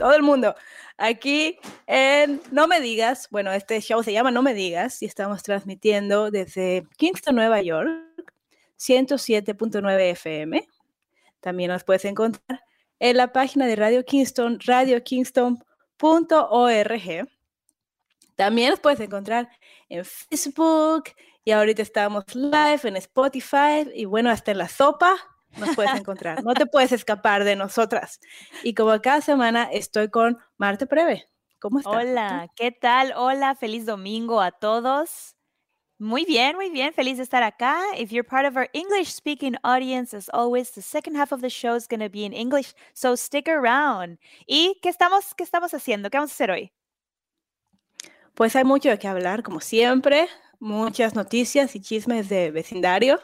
Todo el mundo. Aquí en No Me Digas. Bueno, este show se llama No Me Digas y estamos transmitiendo desde Kingston, Nueva York, 107.9 FM. También nos puedes encontrar en la página de Radio Kingston, radiokingston.org. También nos puedes encontrar en Facebook, y ahorita estamos live en Spotify y bueno, hasta en la sopa nos puedes encontrar. No te puedes escapar de nosotras. Y como cada semana estoy con Marte Preve. ¿Cómo estás? Hola, ¿qué tal? Hola, feliz domingo a todos. Muy bien, muy bien. Feliz de estar acá. If you're part of our English speaking audience, as always, the second half of the show is going to be in English, so stick around. ¿Y qué estamos, qué estamos haciendo? ¿Qué vamos a hacer hoy? Pues hay mucho de qué hablar, como siempre muchas noticias y chismes de vecindario.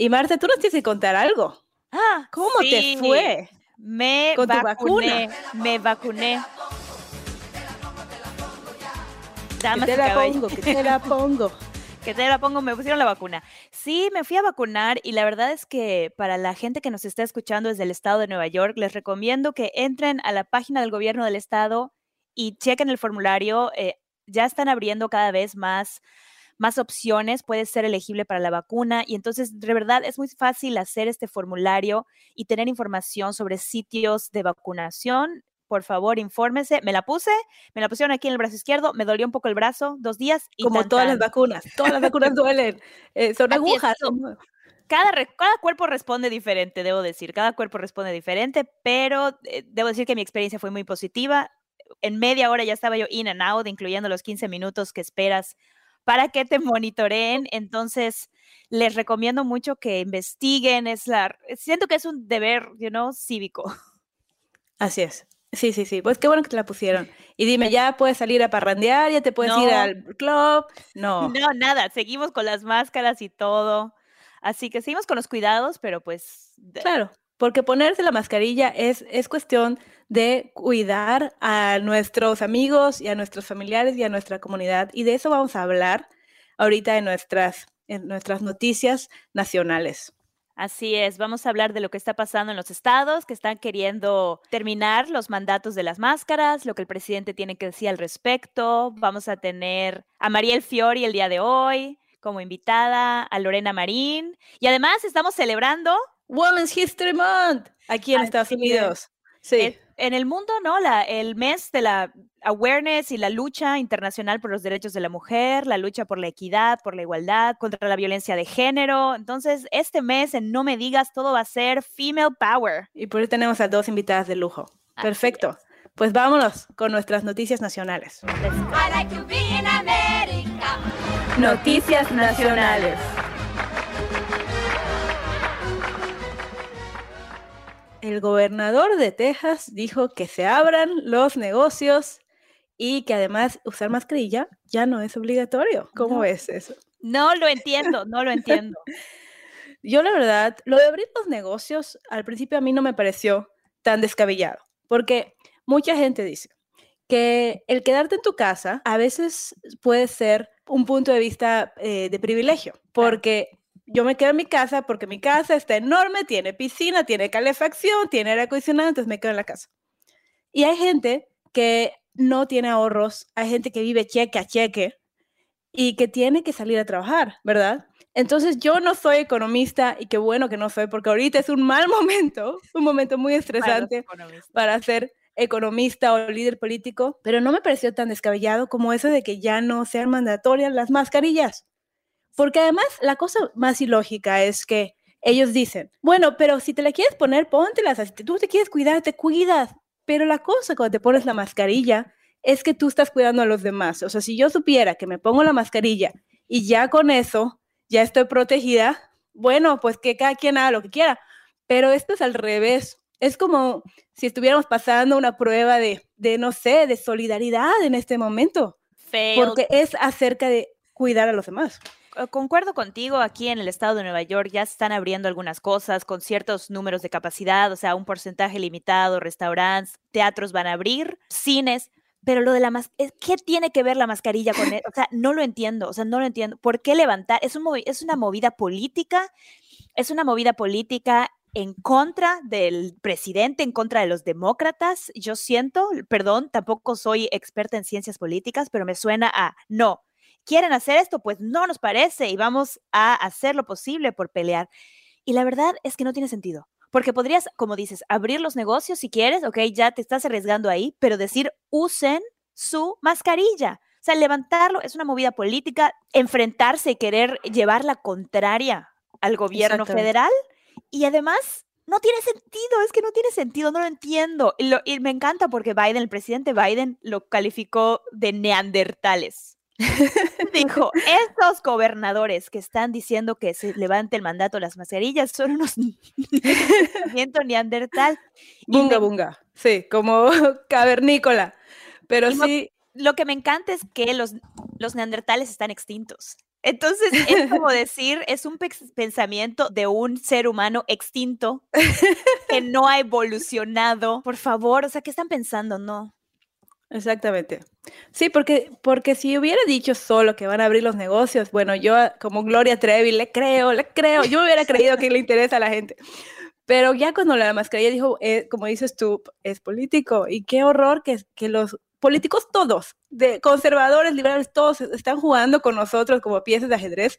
Y Marta, tú nos tienes que contar algo. Ah, ¿cómo te fue? Me con vacuné, me vacuné. que te la pongo, que te la pongo. que te la pongo, me pusieron la vacuna. Sí, me fui a vacunar y la verdad es que para la gente que nos está escuchando desde el estado de Nueva York, les recomiendo que entren a la página del gobierno del estado y chequen el formulario. Eh, ya están abriendo cada vez más más opciones, puedes ser elegible para la vacuna y entonces de verdad es muy fácil hacer este formulario y tener información sobre sitios de vacunación. Por favor, infórmese. Me la puse, me la pusieron aquí en el brazo izquierdo, me dolió un poco el brazo, dos días. Y Como todas las vacunas, todas las vacunas duelen, eh, son agujas. Cada, cada, cuerpo responde diferente, debo decir, cada cuerpo responde diferente, pero eh, debo decir que mi experiencia fue muy positiva. En media hora ya estaba yo in and out, incluyendo los 15 minutos que esperas para que te monitoreen. Entonces, les recomiendo mucho que investiguen. Es la, siento que es un deber, you know, cívico. Así es. Sí, sí, sí. Pues qué bueno que te la pusieron. Y dime, ¿ya puedes salir a parrandear? ¿Ya te puedes ir al club? No. No, nada. Seguimos con las máscaras y todo. Así que seguimos con los cuidados, pero pues... Claro, porque ponerse la mascarilla es, es cuestión de cuidar a nuestros amigos y a nuestros familiares y a nuestra comunidad. Y de eso vamos a hablar ahorita en nuestras, en nuestras noticias nacionales. Así es, vamos a hablar de lo que está pasando en los estados que están queriendo terminar los mandatos de las máscaras, lo que el presidente tiene que decir al respecto. Vamos a tener a Mariel Fiori el día de hoy como invitada, a Lorena Marín. Y además estamos celebrando Women's History Month aquí en Estados Unidos. Sí. En el mundo, ¿no? La, el mes de la awareness y la lucha internacional por los derechos de la mujer, la lucha por la equidad, por la igualdad, contra la violencia de género. Entonces, este mes en No Me Digas, todo va a ser Female Power. Y por eso tenemos a dos invitadas de lujo. Perfecto. Pues vámonos con nuestras noticias nacionales. Noticias nacionales. El gobernador de Texas dijo que se abran los negocios y que además usar mascarilla ya no es obligatorio. ¿Cómo ves eso? No lo entiendo, no lo entiendo. Yo la verdad, lo de abrir los negocios al principio a mí no me pareció tan descabellado, porque mucha gente dice que el quedarte en tu casa a veces puede ser un punto de vista eh, de privilegio, porque yo me quedo en mi casa porque mi casa está enorme, tiene piscina, tiene calefacción, tiene aire acondicionado, entonces me quedo en la casa. Y hay gente que no tiene ahorros, hay gente que vive cheque a cheque y que tiene que salir a trabajar, ¿verdad? Entonces yo no soy economista y qué bueno que no soy porque ahorita es un mal momento, un momento muy estresante para ser economista o líder político, pero no me pareció tan descabellado como eso de que ya no sean mandatorias las mascarillas. Porque además la cosa más ilógica es que ellos dicen, bueno, pero si te la quieres poner, póntelas. Si tú te quieres cuidar, te cuidas. Pero la cosa cuando te pones la mascarilla es que tú estás cuidando a los demás. O sea, si yo supiera que me pongo la mascarilla y ya con eso ya estoy protegida, bueno, pues que cada quien haga lo que quiera. Pero esto es al revés. es como si estuviéramos pasando una prueba de, de no sé, de solidaridad en este momento, Failed. porque es acerca de cuidar a los demás. Eh, Concuerdo contigo, aquí en el estado de Nueva York ya están abriendo algunas cosas con ciertos números de capacidad, o sea, un porcentaje limitado, restaurantes, teatros van a abrir, cines, pero lo de la mascarilla, ¿qué tiene que ver la mascarilla con eso? O sea, no lo entiendo, o sea, no lo entiendo. ¿Por qué levantar? Es, un es una movida política, es una movida política en contra del presidente, en contra de los demócratas. Yo siento, perdón, tampoco soy experta en ciencias políticas, pero me suena a no. ¿Quieren hacer esto? Pues no nos parece y vamos a hacer lo posible por pelear. Y la verdad es que no tiene sentido. Porque podrías, como dices, abrir los negocios si quieres, ok, ya te estás arriesgando ahí, pero decir usen su mascarilla. O sea, levantarlo es una movida política, enfrentarse y querer llevar la contraria al gobierno federal. Y además, no tiene sentido, es que no tiene sentido, no lo entiendo. Y, lo- y me encanta porque Biden, el presidente Biden, lo calificó de neandertales. Dijo, estos gobernadores que están diciendo que se levante el mandato de las mascarillas son unos neandertal. Bunga, me- bunga. Sí, como cavernícola. Pero Y sí, lo que me encanta es que los, los neandertales están extintos. Entonces, es como decir, es un pensamiento de un ser humano extinto que no ha evolucionado. Por favor, o sea, ¿qué están pensando? No. Exactamente. Sí, porque, porque si hubiera dicho solo que van a abrir los negocios, bueno, yo como Gloria Trevi le creo, le creo, yo hubiera creído que le interesa a la gente. Pero ya cuando la mascarilla dijo, eh, como dices tú, es político, y qué horror que, que los políticos todos, de conservadores, liberales, todos están jugando con nosotros como piezas de ajedrez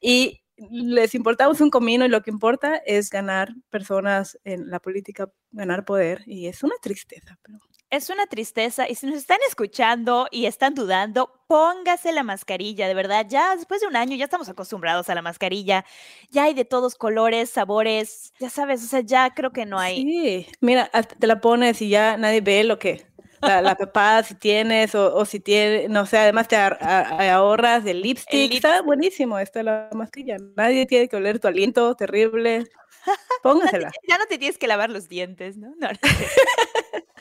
y les importamos un comino y lo que importa es ganar personas en la política, ganar poder, y es una tristeza. Pero... Es una tristeza y si nos están escuchando y están dudando, póngase la mascarilla, de verdad. Ya después de un año ya estamos acostumbrados a la mascarilla. Ya hay de todos colores, sabores, ya sabes, o sea, ya creo que no hay. Sí, mira, te la pones y ya nadie ve lo que, la, la papada si tienes o, o si tienes, no sé, además te a- ahorras del lipstick, está buenísimo esta la mascarilla, nadie tiene que oler tu aliento terrible, póngasela. Ya no te tienes que lavar los dientes, ¿no? No, no.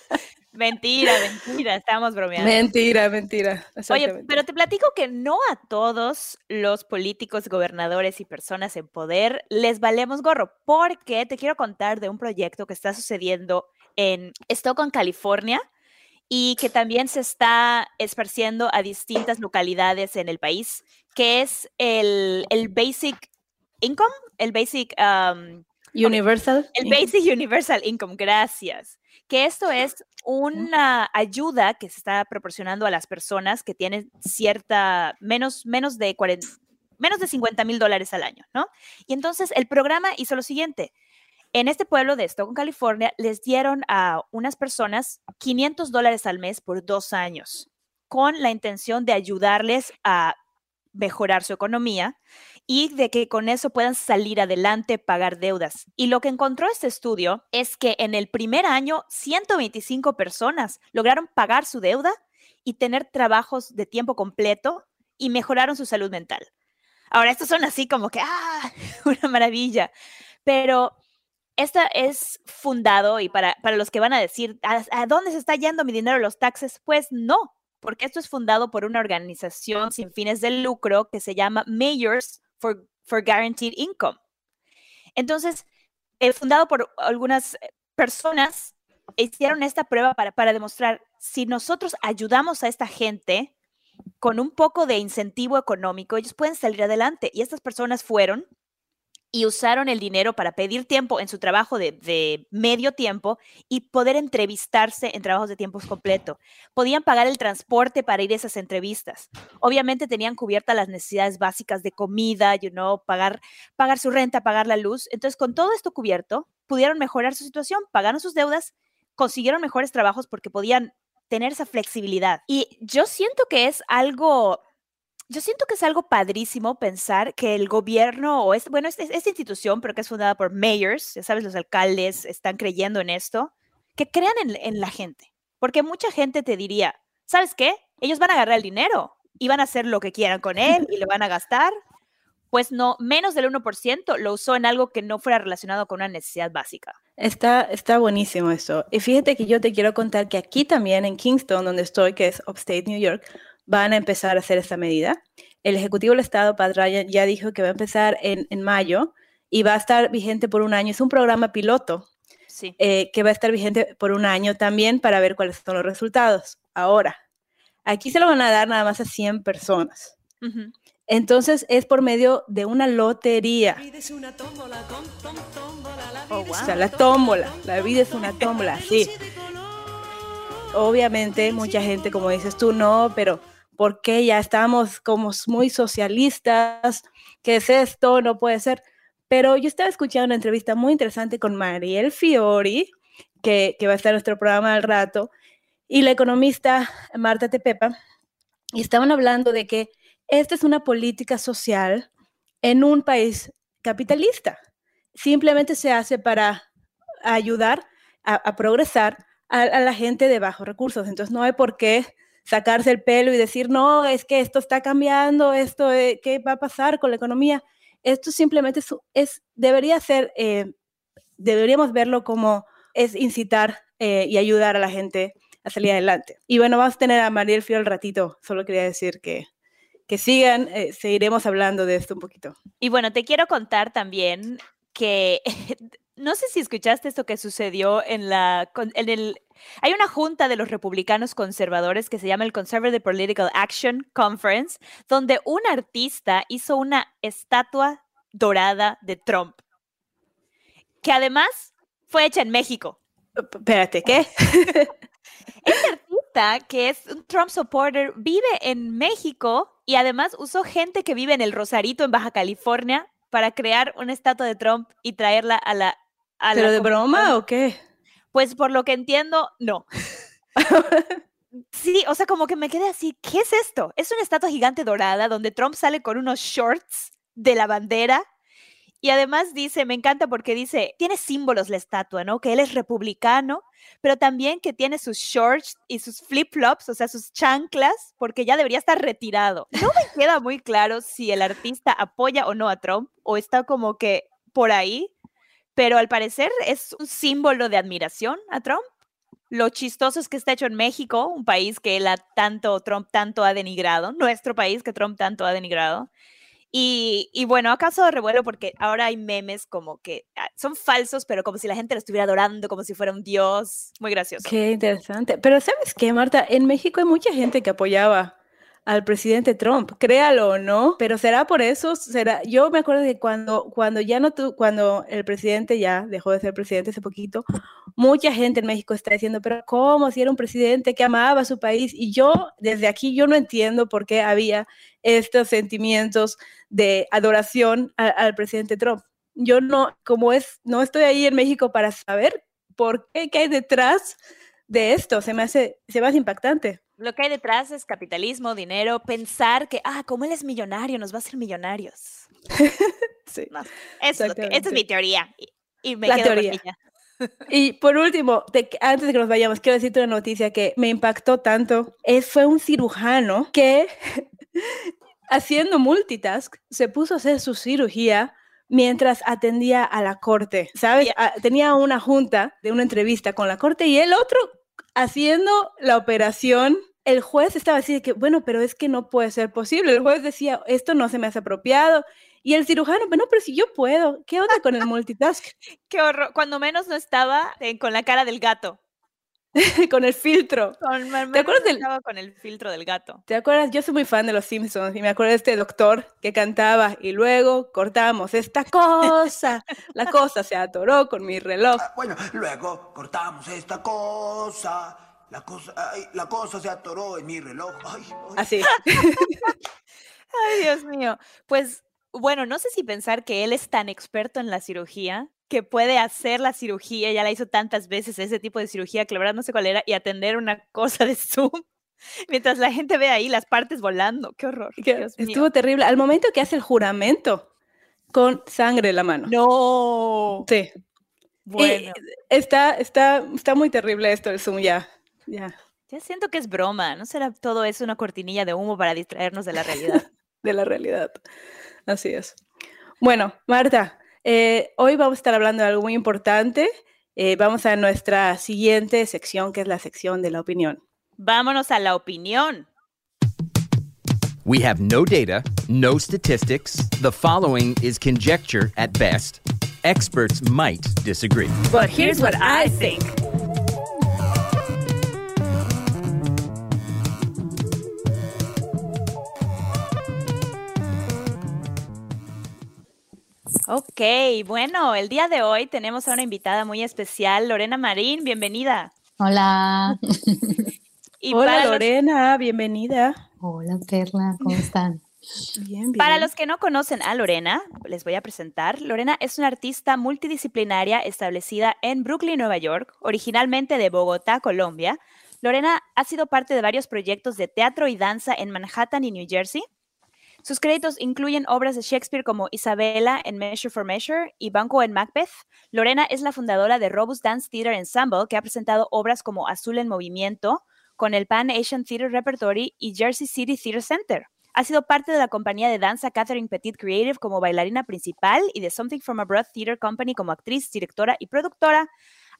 mentira, mentira, estamos bromeando. Mentira, mentira. Oye, pero te platico que no a todos los políticos, gobernadores y personas en poder les valemos gorro, porque te quiero contar de un proyecto que está sucediendo en Stockton, California, y que también se está esparciendo a distintas localidades en el país, que es el, el Basic Income, el Basic... um, Universal. el Basic Universal Income, gracias. Que esto es una ayuda que se está proporcionando a las personas que tienen cierta, menos, menos de 40, menos de 50 mil dólares al año, ¿no? Y entonces el programa hizo lo siguiente. En este pueblo de Stockton, California, les dieron a unas personas 500 dólares al mes por dos años, con la intención de ayudarles a mejorar su economía y de que con eso puedan salir adelante, pagar deudas. Y lo que encontró este estudio es que en el primer año, 125 personas lograron pagar su deuda y tener trabajos de tiempo completo y mejoraron su salud mental. Ahora, estos son así como que, ah, una maravilla. Pero esta es fundado y para, para los que van a decir, ¿a, a dónde se está yendo mi dinero los taxes? Pues no, porque esto es fundado por una organización sin fines de lucro que se llama Mayors for, for Guaranteed Income. Entonces, eh, fundado por algunas eh, personas, hicieron esta prueba para, para demostrar si nosotros ayudamos a esta gente con un poco de incentivo económico, ellos pueden salir adelante. Y estas personas fueron y usaron el dinero para pedir tiempo en su trabajo de, de, medio tiempo y poder entrevistarse en trabajos de tiempo completo. Podían pagar el transporte para ir a esas entrevistas. Obviamente tenían cubiertas las necesidades básicas de comida, you know, pagar, pagar su renta, pagar la luz. Entonces, con todo esto cubierto, pudieron mejorar su situación, pagaron sus deudas, consiguieron mejores trabajos porque podían tener esa flexibilidad. Y yo siento que es algo yo siento que es algo padrísimo pensar que el gobierno o este, bueno, esta, institución, pero que es fundada por mayors, ya sabes, los alcaldes están creyendo en esto, que crean en, en, la gente. Porque mucha gente te diría, ¿sabes qué? Ellos van a agarrar el dinero y van a hacer lo que quieran con él y lo van a gastar pues no, menos del 1% lo usó en algo que no fuera relacionado con una necesidad básica. Está, está buenísimo eso. Y fíjate que yo te quiero contar que aquí también en Kingston, donde estoy, que es Upstate New York, van a empezar a hacer esta medida. El Ejecutivo del Estado, Pat Ryan, ya dijo que va a empezar en, en mayo y va a estar vigente por un año. Es un programa piloto Sí. eh, que va a estar vigente por un año también para ver cuáles son los resultados. Ahora, aquí se lo van a dar nada más a 100 personas. Entonces es por medio de una lotería. Oh, wow. O sea, la tómbola. La vida es una tómbola, sí. Obviamente, mucha gente, como dices tú, no, pero ¿por qué ya estamos como muy socialistas? ¿Qué es esto? No puede ser. Pero yo estaba escuchando una entrevista muy interesante con Mariel Fiori, que, va a estar en nuestro programa al rato, y la economista Marta Tepepa, y estaban hablando de que esta es una política social en un país capitalista. Simplemente se hace para ayudar a, progresar a la gente de bajos recursos. Entonces no hay por qué sacarse el pelo y decir, no, es que esto está cambiando, esto, eh, ¿qué va a pasar con la economía? Esto simplemente es, es- debería ser, eh, deberíamos verlo como es incitar eh, y ayudar a la gente a salir adelante. Y bueno, vamos a tener a Mariel Fio al ratito, solo quería decir que, que sigan, eh, seguiremos hablando de esto un poquito. Y bueno, te quiero contar también que no sé si escuchaste esto que sucedió en la en el hay una junta de los republicanos conservadores que se llama el Conservative Political Action Conference, donde un artista hizo una estatua dorada de Trump, que además fue hecha en México. Espérate, ¿qué? Este artista, que es un Trump supporter, vive en México y además usó gente que vive en el Rosarito, en Baja California, para crear una estatua de Trump y traerla a la... a ¿Pero de broma o qué? Pues por lo que entiendo, no. Sí, o sea, como que me quedé así, ¿qué es esto? Es una estatua gigante dorada donde Trump sale con unos shorts de la bandera y además dice, me encanta porque dice, tiene símbolos la estatua, ¿no? Que él es republicano, pero también que tiene sus shorts y sus flip-flops, o sea, sus chanclas, porque ya debería estar retirado. No me queda muy claro si el artista apoya o no a Trump o está como que por ahí, pero al parecer es un símbolo de admiración a Trump. Lo chistoso es que está hecho en México, un país que él ha tanto, Trump tanto ha denigrado, nuestro país que Trump tanto ha denigrado. Y, bueno, ha causado revuelo porque ahora hay memes como que ah, son falsos, pero como si la gente lo estuviera adorando, como si fuera un dios. Muy gracioso. Qué interesante. Pero ¿sabes qué, Marta? En México hay mucha gente que apoyaba al presidente Trump, créalo o no, pero será por eso, será. Yo me acuerdo que cuando, cuando ya no tu, cuando el presidente ya dejó de ser presidente hace poquito, mucha gente en México está diciendo, pero ¿cómo si era un presidente que amaba su país? Y yo desde aquí yo no entiendo por qué había estos sentimientos de adoración al presidente Trump. Yo no, como es, no estoy ahí en México para saber por qué, qué hay detrás de esto. Se me hace, se me hace impactante. Lo que hay detrás es capitalismo, dinero, pensar que, ah, como él es millonario, nos va a hacer millonarios. Sí. No, eso es que- esta es mi teoría. Y, y me La quedo teoría. Y por último, te- antes de que nos vayamos, quiero decirte una noticia que me impactó tanto. Es, fue un cirujano que, haciendo multitask, se puso a hacer su cirugía mientras atendía a la corte, ¿sabes? Ya. Ah, Tenía una junta de una entrevista con la corte y el otro haciendo la operación. El juez estaba así de que, bueno, pero es que no puede ser posible. El juez decía, esto no se me hace apropiado. Y el cirujano, pero no, pero si yo puedo, ¿qué onda con el multitask? Qué horror. Cuando menos no estaba con la cara del gato. con el filtro. Con, menos acuerdas del- con el filtro del gato. ¿Te acuerdas? Yo soy muy fan de los Simpsons y me acuerdo de este doctor que cantaba y luego cortamos esta cosa. La cosa se atoró con mi reloj. Ah, Bueno, luego cortamos esta cosa. La cosa, ay, la cosa se atoró en mi reloj. Ay, ay. Así. Ay, Dios mío. Pues bueno, no sé si pensar que él es tan experto en la cirugía que puede hacer la cirugía, ya la hizo tantas veces, ese tipo de cirugía, que la verdad no sé cuál era, y atender una cosa de Zoom mientras la gente ve ahí las partes volando. Qué horror. Que Dios mío. estuvo terrible. Al momento que hace el juramento con sangre en la mano. No. Sí. Bueno, Eh, está, está, está muy terrible esto del Zoom ya. Ya. ya siento que es broma. ¿No será todo eso una cortinilla de humo para distraernos de la realidad? De la realidad. Así es. Bueno, Marta, eh, hoy vamos a estar hablando de algo muy importante. Eh, vamos a nuestra siguiente sección, que es la sección de la opinión. Vámonos a la opinión. We have no data, no statistics. The following is conjecture at best. Experts might disagree. But here's what I think. Ok, bueno, el día de hoy tenemos a una invitada muy especial, Lorena Marín, bienvenida. Hola. Y Hola para los- Lorena, bienvenida. Hola, Perla, ¿cómo están? Bien, bien. Para los que no conocen a Lorena, les voy a presentar. Lorena es una artista multidisciplinaria establecida en Brooklyn, Nueva York, originalmente de Bogotá, Colombia. Lorena ha sido parte de varios proyectos de teatro y danza en Manhattan y New Jersey. Sus créditos incluyen obras de Shakespeare como Isabella en Measure for Measure y Banco en Macbeth. Lorena es la fundadora de Robust Dance Theater Ensemble, que ha presentado obras como Azul en Movimiento, con el Pan Asian Theater Repertory y Jersey City Theater Center. Ha sido parte de la compañía de danza Catherine Petit Creative como bailarina principal y de Something from Abroad Theater Company como actriz, directora y productora.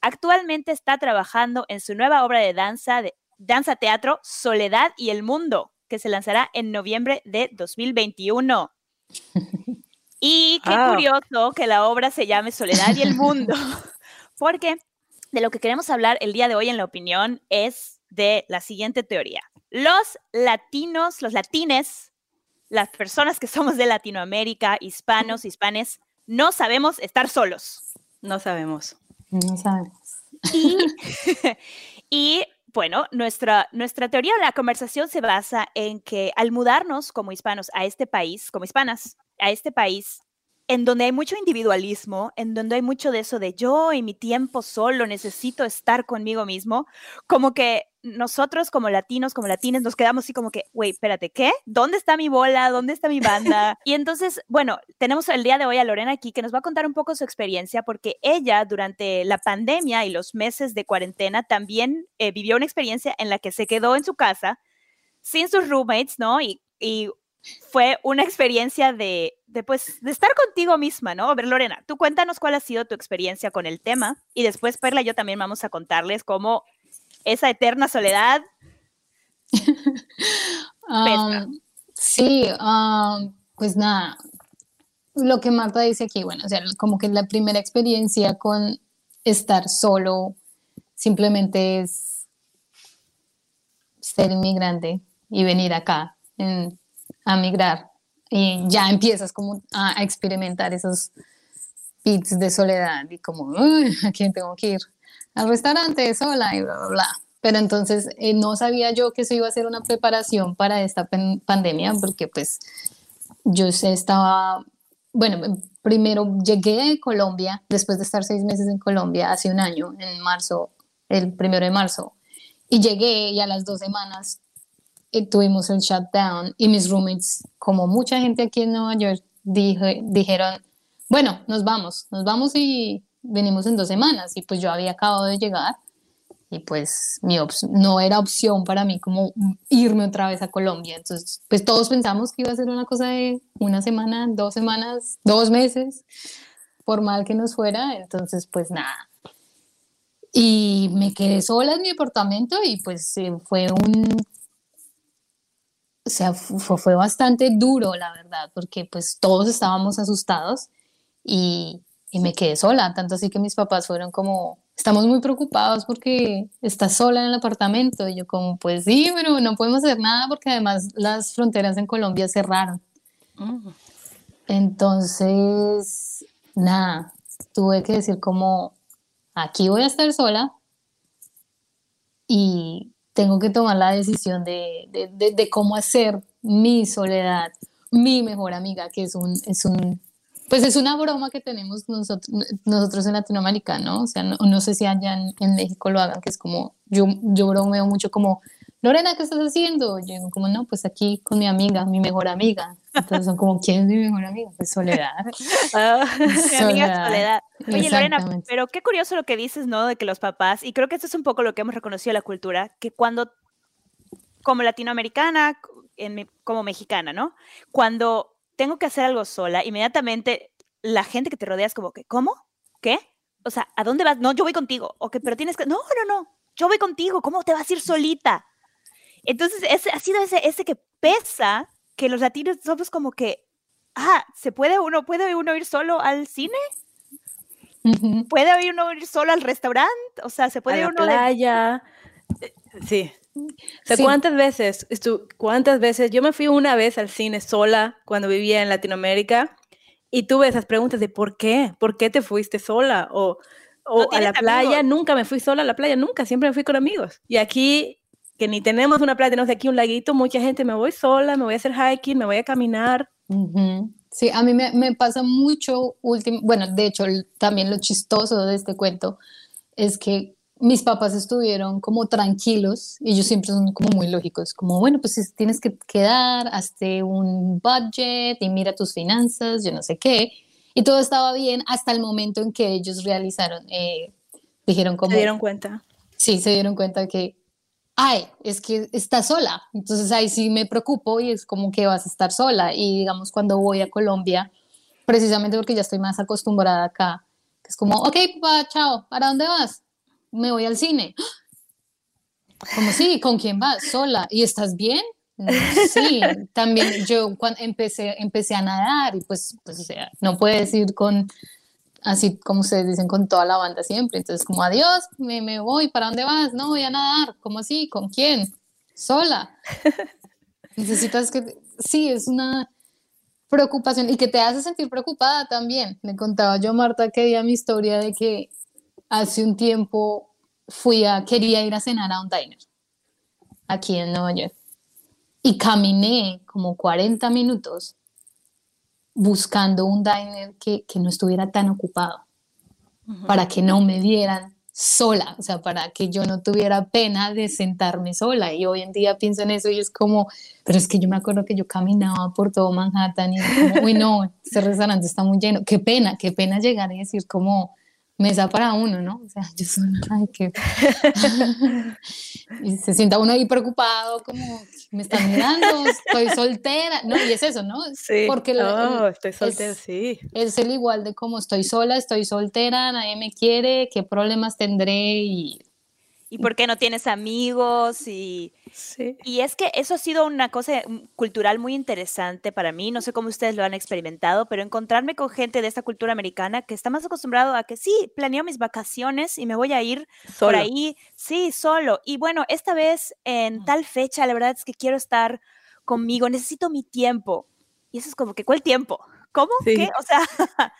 Actualmente está trabajando en su nueva obra de danza, de danza teatro Soledad y el Mundo, que se lanzará en noviembre de 2021. Y qué Ah. curioso que la obra se llame Soledad y el Mundo, porque de lo que queremos hablar el día de hoy en la opinión es de la siguiente teoría. Los latinos, los latines, las personas que somos de Latinoamérica, hispanos, hispanes, no sabemos estar solos. No sabemos. No sabemos. Y, y, bueno, nuestra, nuestra teoría de la conversación se basa en que al mudarnos como hispanos a este país, como hispanas, a este país, en donde hay mucho individualismo, en donde hay mucho de eso de yo y mi tiempo solo, necesito estar conmigo mismo, como que nosotros como latinos, como latines, nos quedamos así como que, güey, espérate, ¿qué? ¿Dónde está mi bola? ¿Dónde está mi banda? Y entonces, bueno, tenemos el día de hoy a Lorena aquí que nos va a contar un poco su experiencia porque ella durante la pandemia y los meses de cuarentena también eh, vivió una experiencia en la que se quedó en su casa sin sus roommates, ¿no? Y, y fue una experiencia de, de, pues, de estar contigo misma, ¿no? A ver, Lorena, tú cuéntanos cuál ha sido tu experiencia con el tema y después Perla y yo también vamos a contarles cómo esa eterna soledad. Um, sí, um, pues nada, lo que Marta dice aquí, bueno, o sea, como que la primera experiencia con estar solo simplemente es ser inmigrante y venir acá en- a migrar. Y ya empiezas como a, a experimentar esos pits de soledad y como, "Uy, ¿a quién tengo que ir? Al restaurante sola y bla, bla, bla. Pero entonces eh, no sabía yo que eso iba a ser una preparación para esta pandemia porque pues yo estaba, bueno, primero llegué de Colombia, después de estar seis meses en Colombia, hace un año, en marzo, el primero de marzo, y llegué y a las dos semanas tuvimos el shutdown y mis roommates, como mucha gente aquí en Nueva York, dije- dijeron, bueno, nos vamos, nos vamos y venimos en dos semanas. Y pues yo había acabado de llegar y pues mi no era opción para mí como irme otra vez a Colombia. Entonces, pues todos pensamos que iba a ser una cosa de una semana, dos semanas, dos meses, por mal que nos fuera. Entonces, pues nada. Y me quedé sola en mi apartamento y pues eh, fue un o sea, fu- fue, fue bastante duro, la verdad, porque pues todos estábamos asustados y, y me quedé sola, tanto así que mis papás fueron como, estamos muy preocupados porque estás sola en el apartamento. Y yo como, pues sí, pero no podemos hacer nada porque además las fronteras en Colombia cerraron. Mm. Entonces, nada, tuve que decir como, aquí voy a estar sola y tengo que tomar la decisión de, de- de- cómo hacer mi soledad mi mejor amiga, que es un, es un, pues es una broma que tenemos nosotros, nosotros en Latinoamérica, ¿no? O sea, no, no sé si allá en, en México lo hagan, que es como, yo, yo bromeo mucho como, Lorena, ¿qué estás haciendo? Yo digo como, no, pues aquí con mi amiga, mi mejor amiga. Entonces son como, ¿quién es mi mejor amiga? Pues Soledad. Ah, Mi amiga Soledad. Oye, Lorena, pero qué curioso lo que dices, ¿no? De que los papás, y creo que esto es un poco lo que hemos reconocido de la cultura, que cuando, como latinoamericana, en mi- como mexicana, ¿no? Cuando tengo que hacer algo sola, inmediatamente la gente que te rodea es como que, ¿cómo? ¿Qué? O sea, ¿a dónde vas? No, yo voy contigo. Ok, pero tienes que, no, no, no, yo voy contigo. ¿Cómo te vas a ir solita? Entonces, ese, ha sido ese, ese que pesa que los latinos somos como que, ah, ¿se puede uno, puede uno ir solo al cine? ¿Puede uno ir solo al restaurante? O sea, ¿se puede a la uno de- playa. Eh, Sí. O sea, Sí. ¿cuántas veces, estu- cuántas veces? Yo me fui una vez al cine sola cuando vivía en Latinoamérica y tuve esas preguntas de ¿por qué? ¿Por qué te fuiste sola? O, o No a la playa, amigos. nunca me fui sola a la playa, nunca, siempre me fui con amigos. Y aquí, que ni tenemos una playa, tenemos aquí un laguito, mucha gente, me voy sola, me voy a hacer hiking, me voy a caminar. Ujú. Sí, a mí me, me pasa mucho último, bueno, de hecho, el- también lo chistoso de este cuento es que mis papás estuvieron como tranquilos y ellos siempre son como muy lógicos, como, bueno, pues si tienes que quedar, hazte un budget y mira tus finanzas, yo no sé qué, y todo estaba bien hasta el momento en que ellos realizaron, eh, dijeron como, ¿Se dieron cuenta? Sí, se dieron cuenta que, ay, es que está sola. Entonces ahí sí me preocupo y es como que vas a estar sola. Y digamos, cuando voy a Colombia, precisamente porque ya estoy más acostumbrada acá, que es como, ok, papá, chao, ¿para dónde vas? Me voy al cine. Como sí, ¿con quién vas? Sola. ¿Y estás bien? "Mm, Sí, también yo cuando empecé, empecé a nadar y pues, pues o sea, no puedes ir con, así como ustedes dicen, con toda la banda siempre. Entonces, como adiós, me, me voy, ¿para dónde vas? No, voy a nadar. ¿Cómo así? ¿Con quién? Sola. Necesitas que, sí, es una preocupación y que te hace sentir preocupada también. Le contaba yo a Marta que día mi historia de que hace un tiempo fui a, quería ir a cenar a un diner aquí en Nueva York y caminé como 40 minutos buscando un diner que, que no estuviera tan ocupado para que no me vieran sola, o sea, para que yo no tuviera pena de sentarme sola. Y hoy en día pienso en eso y es como, pero es que yo me acuerdo que yo caminaba por todo Manhattan y como, uy, no, este restaurante está muy lleno. Qué pena, qué pena llegar y decir como mesa para uno, ¿no? O sea, yo soy, ay, qué... y se sienta uno ahí preocupado, como, me están mirando, estoy soltera, ¿no? Y es eso, ¿no? Sí. Porque el- oh, el- estoy soltera, es- sí. es el igual de como estoy sola, estoy soltera, nadie me quiere, qué problemas tendré y ¿Y por qué no tienes amigos? Y, Sí. y es que eso ha sido una cosa cultural muy interesante para mí. No sé cómo ustedes lo han experimentado, pero encontrarme con gente de esta cultura americana que está más acostumbrado a que sí, planeo mis vacaciones y me voy a ir por Solo. ahí, sí, solo. Y bueno, esta vez en tal fecha, la verdad es que quiero estar conmigo, necesito mi tiempo. Y eso es como que, ¿cuál tiempo? ¿Cómo? Sí. ¿Qué? O sea,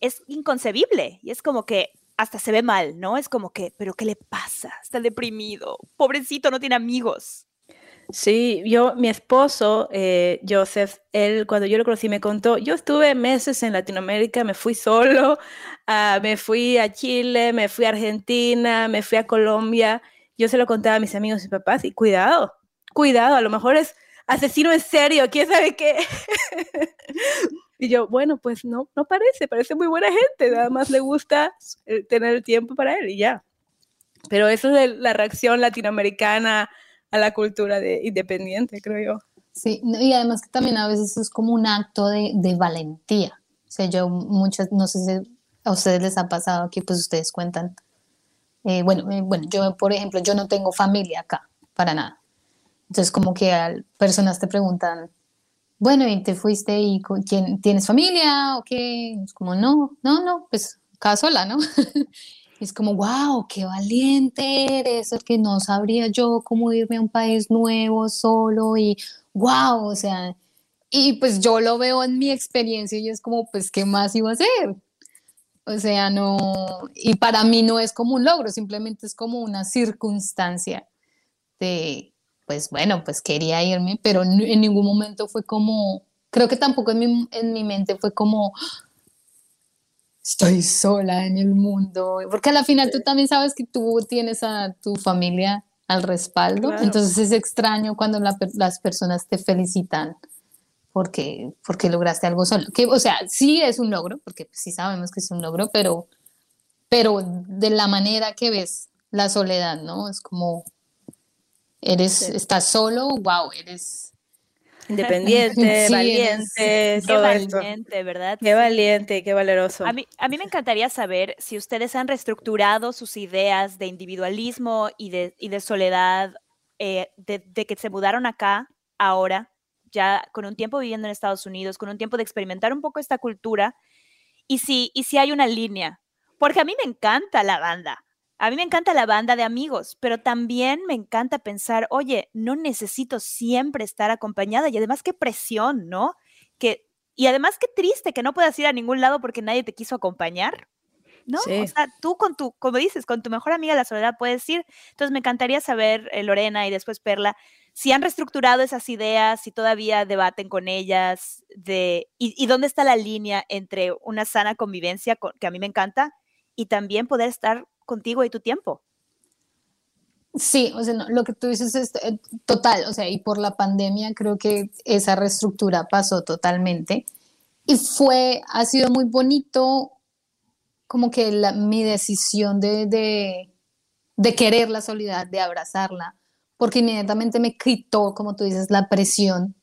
es inconcebible. Y es como que hasta se ve mal, ¿no? Es como que, ¿pero qué le pasa? Está deprimido. Pobrecito, no tiene amigos. Sí, yo, mi esposo, eh, Joseph, él cuando yo lo conocí me contó, yo estuve meses en Latinoamérica, me fui solo, ah, me fui a Chile, me fui a Argentina, me fui a Colombia, yo se lo contaba a mis amigos y papás y cuidado, cuidado, a lo mejor es asesino en serio, quién sabe qué. Y yo, bueno, pues no, no parece, parece muy buena gente, nada más le gusta eh, tener el tiempo para él y ya. Pero eso es la reacción latinoamericana a la cultura de independiente, creo yo. sí, y además que también a veces es como un acto de, de valentía. O sea, yo muchas, no sé si a ustedes les ha pasado que pues ustedes cuentan, eh, bueno, eh, bueno, yo por ejemplo, yo no tengo familia acá, para nada. Entonces como que al- personas te preguntan, bueno, ¿y te fuiste y quién tienes familia o qué? Es como, no, no, no, pues acá sola, ¿no? Es como, wow, qué valiente eres, es que no sabría yo cómo irme a un país nuevo solo y wow, o sea, y pues yo lo veo en mi experiencia y es como, pues, ¿qué más iba a hacer? O sea, no, y para mí no es como un logro, simplemente es como una circunstancia de, pues bueno, pues quería irme, pero en ningún momento fue como, creo que tampoco en mi, en mi mente fue como, estoy sola en el mundo, porque a la final tú también sabes que tú tienes a tu familia al respaldo, Claro. entonces es extraño cuando la las personas te felicitan porque, porque lograste algo solo, que, o sea, sí es un logro, porque pues, sí sabemos que es un logro, pero, pero de la manera que ves la soledad, ¿no? Es como, eres, Sí. estás solo, wow, eres... Independiente, Sí, valiente, Qué todo esto. valiente, ¿verdad? Qué valiente, qué valeroso. A mí, a mí me encantaría saber si ustedes han reestructurado sus ideas de individualismo y de, y de soledad eh, de, de que se mudaron acá ahora, ya con un tiempo viviendo en Estados Unidos, con un tiempo de experimentar un poco esta cultura, y si, y si hay una línea. Porque a mí me encanta la banda. A mí me encanta la banda de amigos, pero también me encanta pensar, oye, no necesito siempre estar acompañada y además qué presión, ¿no? Que, y además qué triste que no puedas ir a ningún lado porque nadie te quiso acompañar. ¿No? Sí. O sea, tú con tu, como dices, con tu mejor amiga la soledad puedes ir. Entonces me encantaría saber, eh, Lorena y después Perla, si han reestructurado esas ideas, si todavía debaten con ellas, de, y, y dónde está la línea entre una sana convivencia, con- que a mí me encanta, y también poder estar contigo y tu tiempo. Sí, o sea, lo que tú dices es eh, total, o sea, y por la pandemia creo que esa reestructura pasó totalmente. Y fue, ha sido muy bonito como que la- mi decisión de, de, de querer la soledad, de abrazarla, porque inmediatamente me quitó, como tú dices, la presión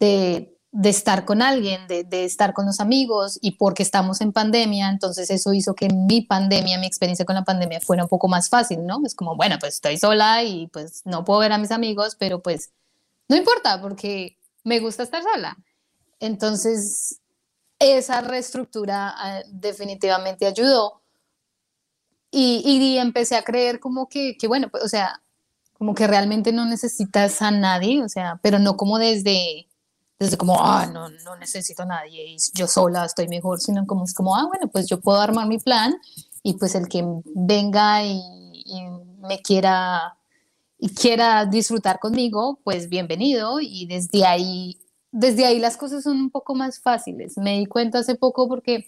de, de estar con alguien, de, de estar con los amigos, y porque estamos en pandemia, entonces eso hizo que mi pandemia, mi experiencia con la pandemia fuera un poco más fácil, ¿no? Es como, bueno, pues estoy sola y pues no puedo ver a mis amigos, pero pues no importa porque me gusta estar sola. Entonces, esa reestructura ah, definitivamente ayudó y, y empecé a creer como que, que, bueno, pues, o sea, como que realmente no necesitas a nadie, o sea, pero no como desde, desde como, ah, no, no necesito a nadie y yo sola estoy mejor, sino como es como, ah, bueno, pues yo puedo armar mi plan y pues el que venga y, y me quiera y quiera disfrutar conmigo, pues bienvenido y desde ahí, desde ahí las cosas son un poco más fáciles. Me di cuenta hace poco porque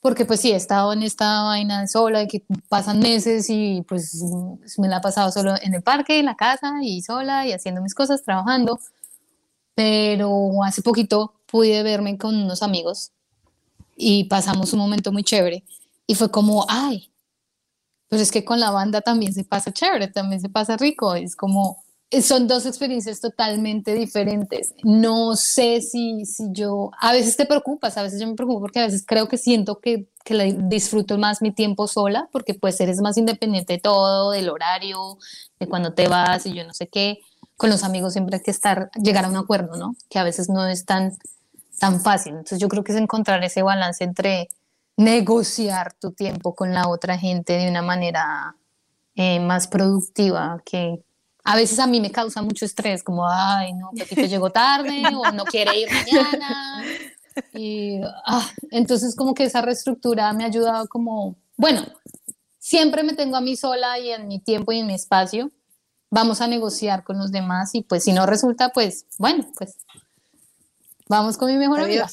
porque pues sí, he estado en esta vaina sola, de que pasan meses y pues me la he pasado solo en el parque, en la casa y sola y haciendo mis cosas, trabajando. Pero hace poquito pude verme con unos amigos y pasamos un momento muy chévere. Y fue como, ay, pero es que con la banda también se pasa chévere, también se pasa rico. Es como, eh, son dos experiencias totalmente diferentes. No sé si, si yo, a veces te preocupas, a veces yo me preocupo porque a veces creo que siento que, que disfruto más mi tiempo sola, porque pues eres más independiente de todo, del horario, de cuando te vas y yo no sé qué. Con los amigos siempre hay que estar, llegar a un acuerdo, ¿no? Que a veces no es tan, tan fácil. Entonces yo creo que es encontrar ese balance entre negociar tu tiempo con la otra gente de una manera eh, más productiva, que a veces a mí me causa mucho estrés, como, ay, no, Pepito llegó tarde o no quiere ir mañana. Y ah, entonces como que esa reestructura me ha ayudado como, bueno, siempre me tengo a mí sola y en mi tiempo y en mi espacio. Vamos a negociar con los demás y pues si no resulta, pues bueno, pues vamos con mi mejor amiga.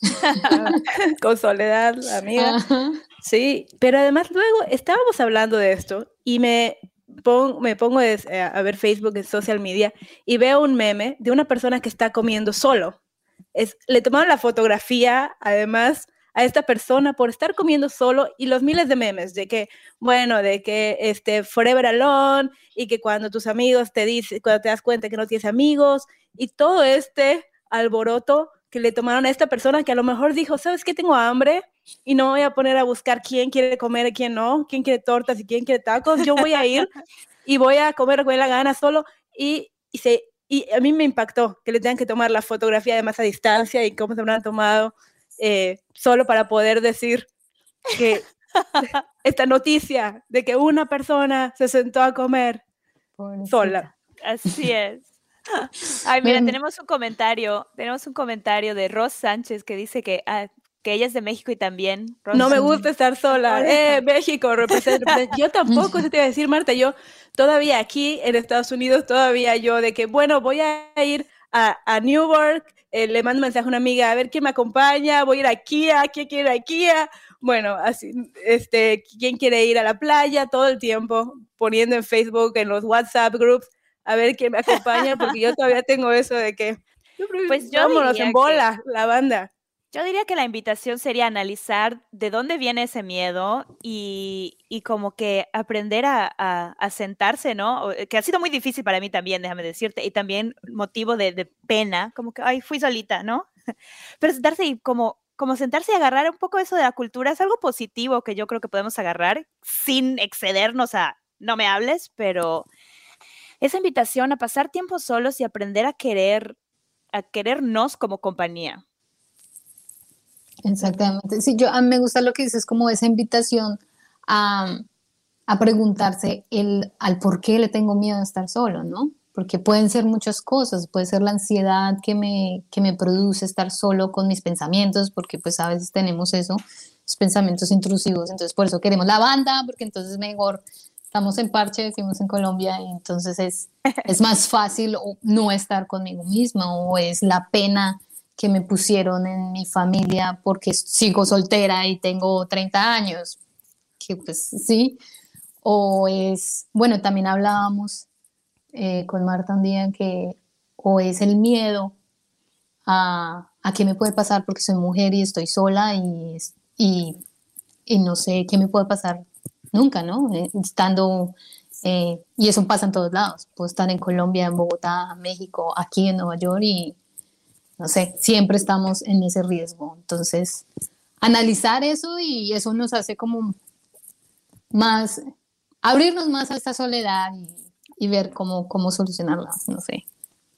Con soledad, amiga. Ajá. Sí, pero además luego estábamos hablando de esto y me, pon- me pongo eh, a ver Facebook en social media y veo un meme de una persona que está comiendo solo. Es, le tomaron la fotografía, además, a esta persona por estar comiendo solo y los miles de memes de que, bueno, de que este, forever alone y que cuando tus amigos te dicen, cuando te das cuenta que no tienes amigos y todo este alboroto que le tomaron a esta persona que a lo mejor dijo, ¿sabes qué? Tengo hambre y no voy a poner a buscar quién quiere comer y quién no, quién quiere tortas y quién quiere tacos. Yo voy a ir y voy a comer dé la gana solo. Y, y, se, y a mí me impactó que le tengan que tomar la fotografía además a distancia y cómo se habrán tomado eh, solo para poder decir que esta noticia de que una persona se sentó a comer sola. Así es. Ay, mira, tenemos un comentario, tenemos un comentario de Ros Sánchez que dice que, ah, que ella es de México y también. Ros, No me gusta estar sola. Eh, México, representa. representa. Yo tampoco, eso te iba a decir, Marta. Yo todavía aquí en Estados Unidos, todavía yo de que, bueno, voy a ir a, a Newark, eh, le mando un mensaje a una amiga a ver quién me acompaña, voy a ir a Kia, ¿quién quiere ir a Kia? Bueno, así, este, ¿quién quiere ir a la playa? Todo el tiempo poniendo en Facebook, en los WhatsApp groups, a ver quién me acompaña, porque yo todavía tengo eso de que, Pues yo vámonos en que- bola, la banda. Yo diría que la invitación sería analizar de dónde viene ese miedo y, y como que aprender a, a- a sentarse, ¿no? O- Que ha sido muy difícil para mí también, déjame decirte, y también motivo de, de pena, como que, ay, fui solita, ¿no? Pero sentarse y como, como sentarse y agarrar un poco eso de la cultura es algo positivo que yo creo que podemos agarrar sin excedernos a no me hables, pero esa invitación a pasar tiempo solos y aprender a querer, a querernos como compañía. Exactamente. Sí, yo a mí me gusta lo que dices, como esa invitación a, a preguntarse el, al por qué le tengo miedo a estar solo, ¿no? Porque pueden ser muchas cosas, puede ser la ansiedad que me, que me produce estar solo con mis pensamientos, porque pues a veces tenemos eso, los pensamientos intrusivos, entonces por eso queremos la banda, porque entonces mejor estamos en parche, decimos en Colombia, y entonces es, es más fácil no estar conmigo misma, o es la pena que me pusieron en mi familia porque sigo soltera y tengo 30 años, que pues sí, o es, bueno, también hablábamos eh, con Marta un día que o es el miedo a, qué me puede pasar porque soy mujer y estoy sola y, y, y no sé qué me puede pasar nunca, ¿no? Eh, estando, eh, y eso pasa en todos lados, puedo estar en Colombia, en Bogotá, México, aquí en Nueva York y no sé, siempre estamos en ese riesgo. Entonces, analizar eso y eso nos hace como más, abrirnos más a esta soledad y, ver cómo, cómo solucionarla, no sé.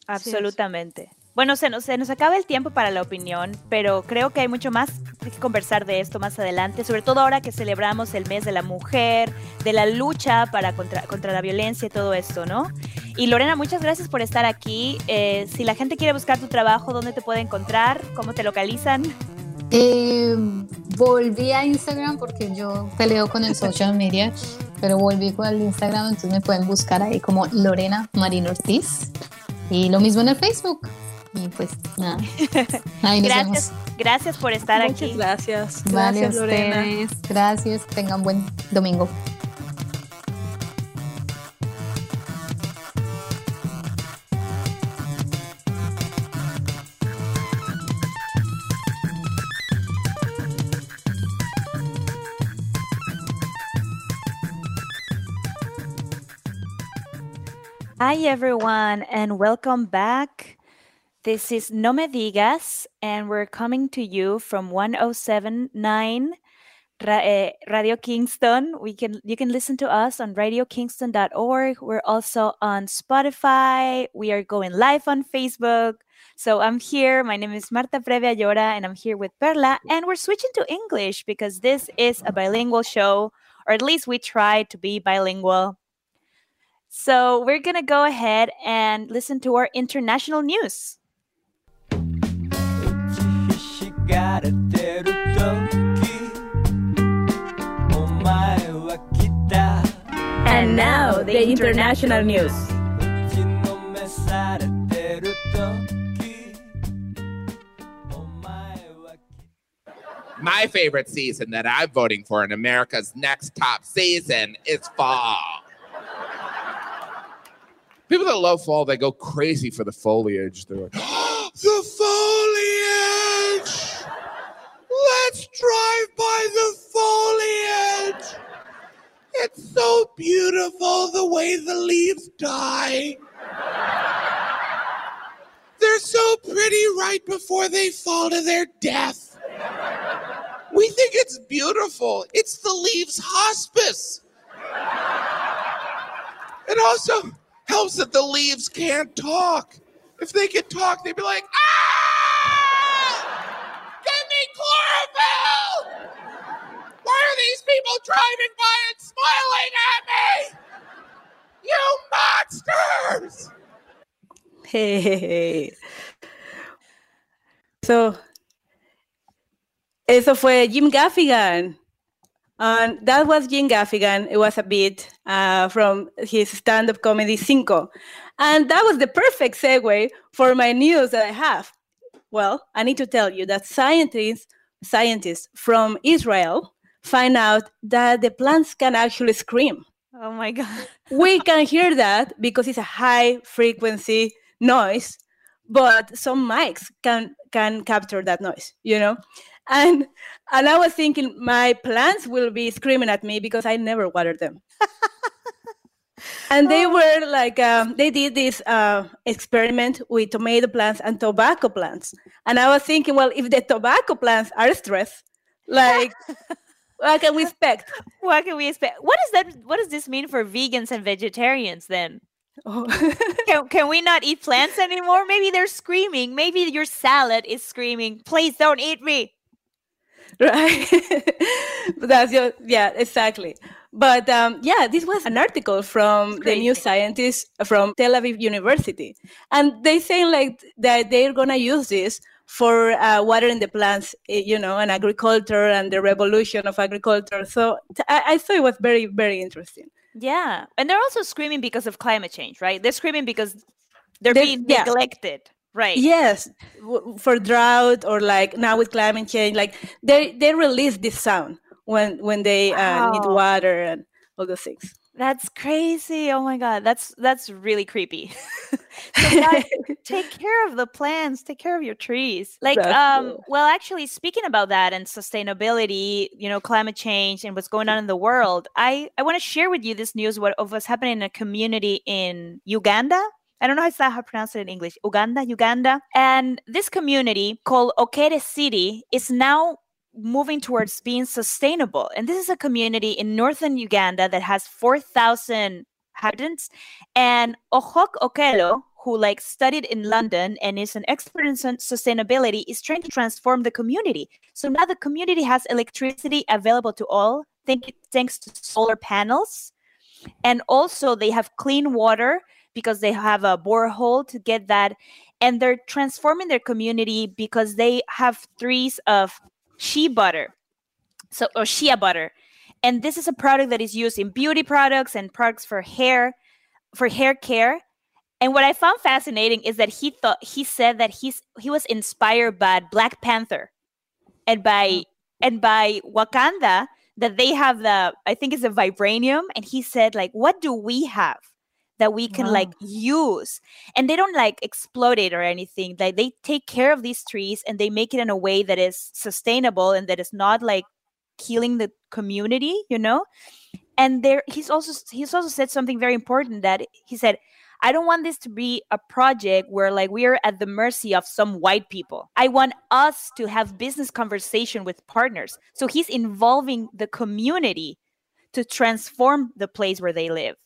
Absolutamente. Bueno, se nos, se nos acaba el tiempo para la opinión, pero creo que hay mucho más que conversar de esto más adelante, sobre todo ahora que celebramos el mes de la mujer, de la lucha para contra, contra la violencia y todo esto, ¿no? Y Lorena, muchas gracias por estar aquí. Eh, si la gente quiere buscar tu trabajo, ¿dónde te puede encontrar? ¿Cómo te localizan? Eh, volví a Instagram porque yo peleo con el social media, pero volví con el Instagram, entonces me pueden buscar ahí como Lorena Marino Ortiz. Y lo mismo en el Facebook. Y pues nada. Ahí nos Gracias, vemos. gracias por estar Muchas aquí. gracias. Vale, Gracias, Lorena. ustedes. Gracias. Tengan buen domingo. Hi, everyone, and welcome back. This is No Me Digas, and we're coming to you from 1079 eh, Radio Kingston. We can you can listen to us on radiokingston.org. We're also on Spotify. We are going live on Facebook. So I'm here. My name is Marta Previa Llora, and I'm here with Perla. And we're switching to English because this is a bilingual show, or at least we try to be bilingual. So we're going to go ahead and listen to our international news. がれてる時お前は来た And now, the international news. 打ちのめされてる時お前は来た My favorite season that I'm voting for in America's next top season is fall. People that love fall, they go crazy for the foliage. They're like, the foliage! Let's drive by the foliage! It's so beautiful the way the leaves die. They're so pretty right before they fall to their death. We think it's beautiful. It's the leaves hospice. It also helps that the leaves can't talk. If they could talk, they'd be like, ah! Give me chlorophyll! Why are these people driving by and smiling at me? You monsters! Hey. So, eso fue Jim Gaffigan. And that was Jim Gaffigan. It was a bit uh, from his stand up comedy Cinco. And that was the perfect segue for my news that I have. Well, I need to tell you that scientists, scientists from Israel find out that the plants can actually scream Oh my God. we can hear that because it's a high frequency noise, but some mics can can capture that noise, you know. And and I was thinking my plants will be screaming at me because I never water them. and they were like um, they did this uh, experiment with tomato plants and tobacco plants and i was thinking well if the tobacco plants are stressed like what can we expect What can we expect? What does that? What does this mean for vegans and vegetarians then? oh. Can, can we not eat plants anymore? Maybe they're screaming. Maybe your salad is screaming, please don't eat me. right that's your yeah exactly but um, yeah this was an article from the new scientists from tel aviv university and they saying like that they're gonna use this for uh, watering the plants eh, you know and agriculture and the revolution of agriculture so I thought it was very very interesting Yeah. And they're also screaming because of climate change, right? They're screaming because they're, They're- being yeah. neglected. Right. yes for drought or like now with climate change like they they release this sound when when they uh, need water and all those things That's crazy. Oh my god. That's that's really creepy. so guys, take care of the plants, take care of your trees. Like That's um true. well actually speaking about that and sustainability, you know, climate change and what's going on in the world, I I want to share with you this news what of what's happening in a community in Uganda. I don't know how to pronounce it in English. Uganda, Uganda. And this community called Okere City is now moving towards being sustainable. And this is a community in northern Uganda that has 4,000 inhabitants. And Ohok Okelo, who like studied in London and is an expert in sustainability, is trying to transform the community. So now the community has electricity available to all, thank- thanks to solar panels. And also they have clean water because they have a borehole to get that. And they're transforming their community because they have trees of shea butter. So or shea butter. And this is a product that is used in beauty products and products for hair for hair care. And what i found fascinating is that he thought he said that he's he was inspired by black panther and by mm. and by wakanda that they have the i think it's a vibranium. And he said like what do we have that we can like use and they don't like explode it or anything like they take care of these trees and they make it in a way that is sustainable and that is not like killing the community you know? And there he's also he's also said something very important that he said i don't want this to be a project where like we are at the mercy of some white people. I want us to have business conversation with partners. So he's involving the community to transform the place where they live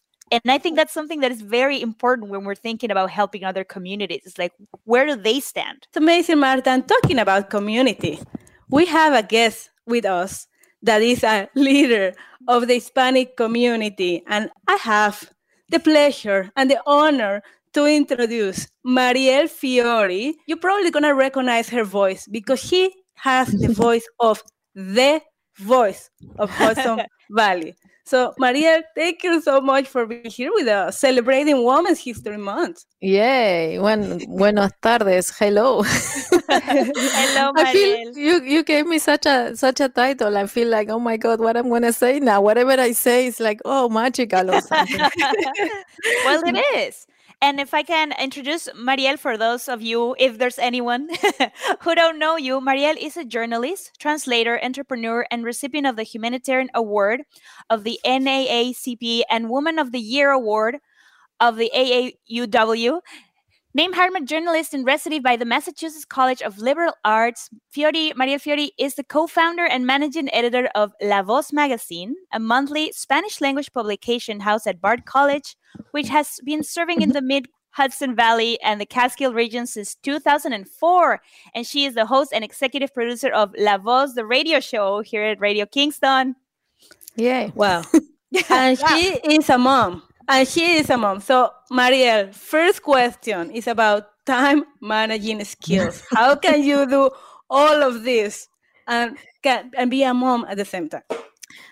and i think that's something that is very important when we're thinking about helping other communities it's like where do they stand It's amazing, Marta. And talking about community, we have a guest with us that is a leader of the Hispanic community. And I have the pleasure and the honor to introduce Marielle Fiori. You're probably going to recognize her voice because she has the voice of the voice of Hudson Valley. So, Maria, thank you so much for being here with us, celebrating Women's History Month. Yay! Buen, buenas tardes. Hello. hello I feel you you gave me such a such a title. I feel like oh my god, what I'm gonna say now. Whatever I say is like oh magical or something. well, it is. And if I can introduce Mariel for those of you, if there's anyone who don't know you, Mariel is a journalist, translator, entrepreneur, and recipient of the Humanitarian Award of the NAACP and Woman of the Year Award of the AAUW. Named Harvard Journalist in Residency by the Massachusetts College of Liberal Arts, Fiori, Maria Fiori is the co-founder and managing editor of La Voz magazine, a monthly Spanish-language publication housed at Bard College, which has been serving in mm-hmm. the mid Hudson Valley and the Catskill region since 2004. And she is the host and executive producer of La Voz, the radio show here at Radio Kingston. Yay! Wow. and she is a mom. And she is a mom. So, Marielle, first question is about time managing skills. How can you do all of this and can, and be a mom at the same time?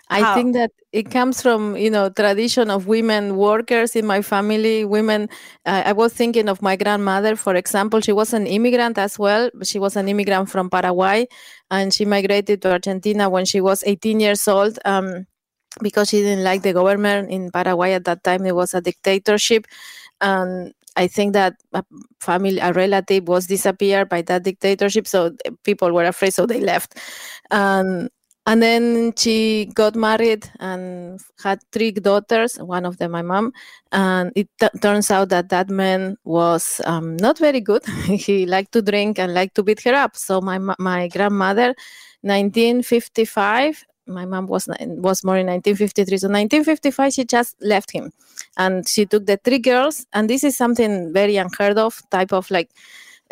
I How? think that it comes from you know tradition of women workers in my family. Women. Uh, I was thinking of my grandmother, for example. She was an immigrant as well. She was an immigrant from Paraguay, and she migrated to Argentina when she was 18 years old. Um, because she didn't like the government in Paraguay at that time, it was a dictatorship. and I think that a family, a relative was disappeared by that dictatorship, so people were afraid, so they left. And and then she got married and had three daughters, one of them my mom. And it t- turns out that that man was um, not very good. he liked to drink and liked to beat her up. So my my grandmother, 1955, my mom was was born in 1953. So 1955, she just left him, and she took the three girls. And this is something very unheard of, type of like.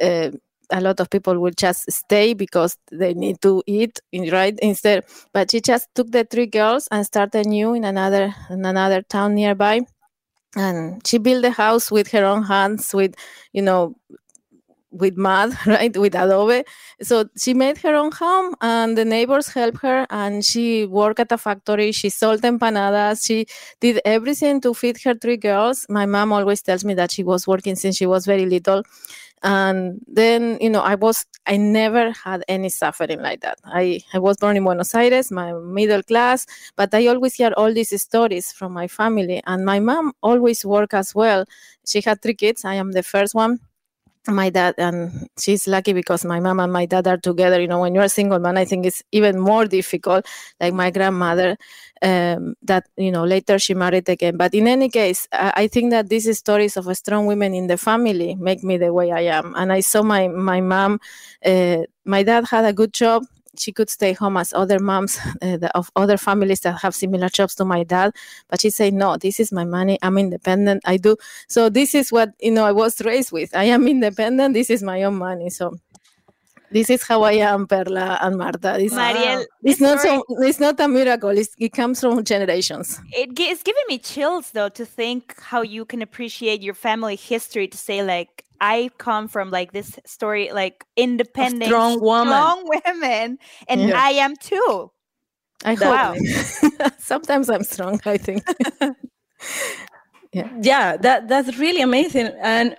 Uh, a lot of people will just stay because they need to eat right? Instead but she just took the three girls and started new in another in another town nearby. And she built a house with her own hands with you know with mud right? With adobe. So she made her own home and the neighbors helped her and she worked at a factory. She sold empanadas. She did everything to feed her three girls. My mom always tells me that she was working since she was very little and then you know i was i never had any suffering like that. I i was born in buenos aires my middle class but i always hear all these stories from my family. And my mom always worked as well. She had three kids. I am the first one my dad and she's lucky because my mom and my dad are together. You know when you're a single man i think it's even more difficult like my grandmother um, that you know later she married again. But in any case I, I think that these stories of strong women in the family make me the way i am. And i saw my my mom uh, my dad had a good job she could stay home as other moms uh, the- of other families that have similar jobs to my dad but she said no this is my money i'm independent i do so this is what you know i was raised with i am independent this is my own money so this is how I am, Perla and Marta. This, Mariel, it's not so, it's not a miracle. It's, it comes from generations. It it's giving me chills though to think how you can appreciate your family history to say like I come from like this story like independent strong woman. strong women and Yeah. I am too. I Wow. hope. Sometimes I'm strong. I think. yeah yeah, that that's really amazing and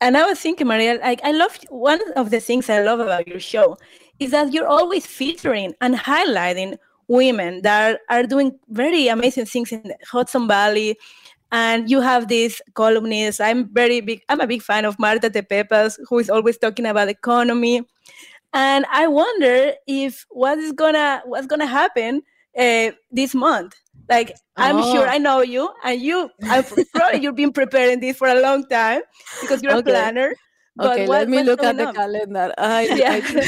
and i was thinking maria like i love one of the things i love about your show is that you're always featuring and highlighting women that are doing very amazing things in the hudson valley and you have these columnists i'm very big i'm a big fan of marta tepepas who is always talking about economy and i wonder if what is gonna what's gonna happen uh, this month like i'm sure Oh. i know you and you I'm probably you've been preparing this for a long time because you're Okay. a planner but okay, what- let me look at the on? calendar. I, Yeah. I-